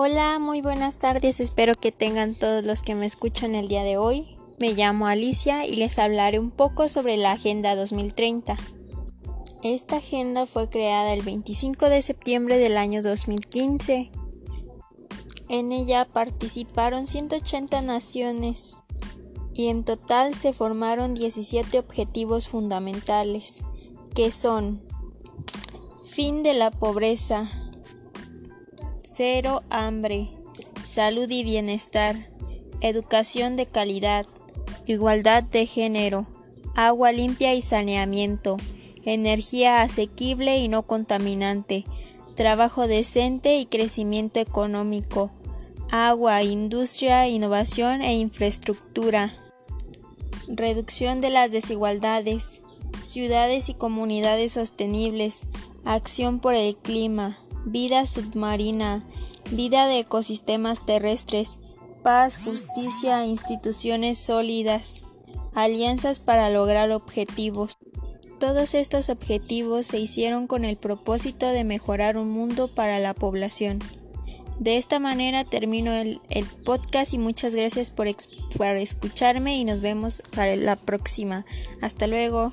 Hola, muy buenas tardes, espero que tengan todos los que me escuchan el día de hoy. Me llamo Alicia y les hablaré un poco sobre la Agenda 2030. Esta agenda fue creada el 25 de septiembre del año 2015. En ella participaron 180 naciones y en total se formaron 17 objetivos fundamentales, que son fin de la pobreza, cero hambre, salud y bienestar, educación de calidad, igualdad de género, agua limpia y saneamiento, energía asequible y no contaminante, trabajo decente y crecimiento económico, agua, industria, innovación e infraestructura, reducción de las desigualdades, ciudades y comunidades sostenibles, acción por el clima, vida submarina, vida de ecosistemas terrestres, paz, justicia, instituciones sólidas, alianzas para lograr objetivos. Todos estos objetivos se hicieron con el propósito de mejorar un mundo para la población. De esta manera termino el, podcast y muchas gracias por, por escucharme y nos vemos para la próxima. Hasta luego.